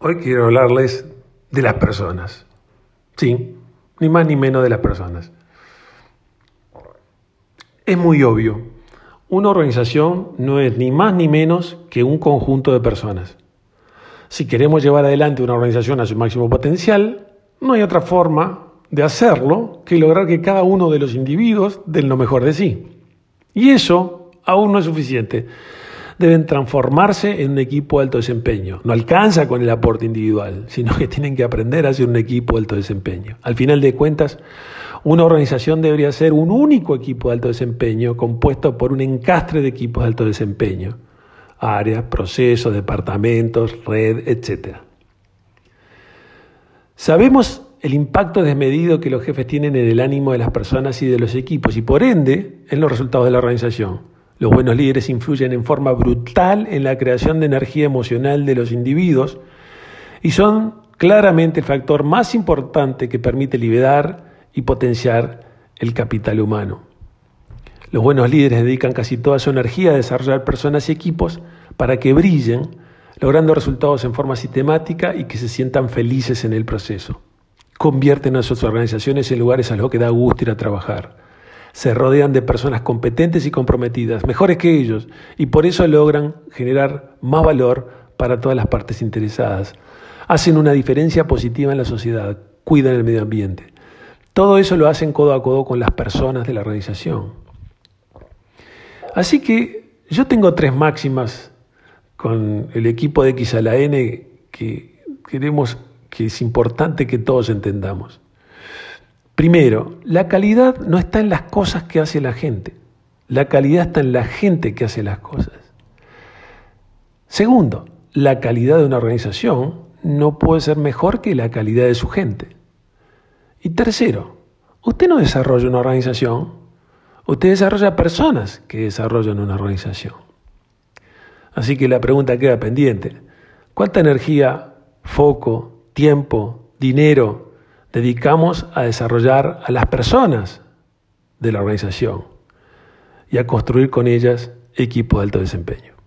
Hoy quiero hablarles de las personas. Sí, ni más ni menos de las personas. Es muy obvio, una organización no es ni más ni menos que un conjunto de personas. Si queremos llevar adelante una organización a su máximo potencial, no hay otra forma de hacerlo que lograr que cada uno de los individuos den lo mejor de sí. Y eso aún no es suficiente deben transformarse en un equipo de alto desempeño. No alcanza con el aporte individual, sino que tienen que aprender a ser un equipo de alto desempeño. Al final de cuentas, una organización debería ser un único equipo de alto desempeño compuesto por un encastre de equipos de alto desempeño, áreas, procesos, departamentos, red, etc. Sabemos el impacto desmedido que los jefes tienen en el ánimo de las personas y de los equipos y por ende en los resultados de la organización. Los buenos líderes influyen en forma brutal en la creación de energía emocional de los individuos y son claramente el factor más importante que permite liberar y potenciar el capital humano. Los buenos líderes dedican casi toda su energía a desarrollar personas y equipos para que brillen, logrando resultados en forma sistemática y que se sientan felices en el proceso. Convierten a sus organizaciones en lugares a los que da gusto ir a trabajar se rodean de personas competentes y comprometidas, mejores que ellos, y por eso logran generar más valor para todas las partes interesadas. Hacen una diferencia positiva en la sociedad, cuidan el medio ambiente. Todo eso lo hacen codo a codo con las personas de la organización. Así que yo tengo tres máximas con el equipo de X a la N que queremos que es importante que todos entendamos. Primero, la calidad no está en las cosas que hace la gente. La calidad está en la gente que hace las cosas. Segundo, la calidad de una organización no puede ser mejor que la calidad de su gente. Y tercero, usted no desarrolla una organización, usted desarrolla personas que desarrollan una organización. Así que la pregunta queda pendiente. ¿Cuánta energía, foco, tiempo, dinero, dedicamos a desarrollar a las personas de la organización y a construir con ellas equipos de alto desempeño.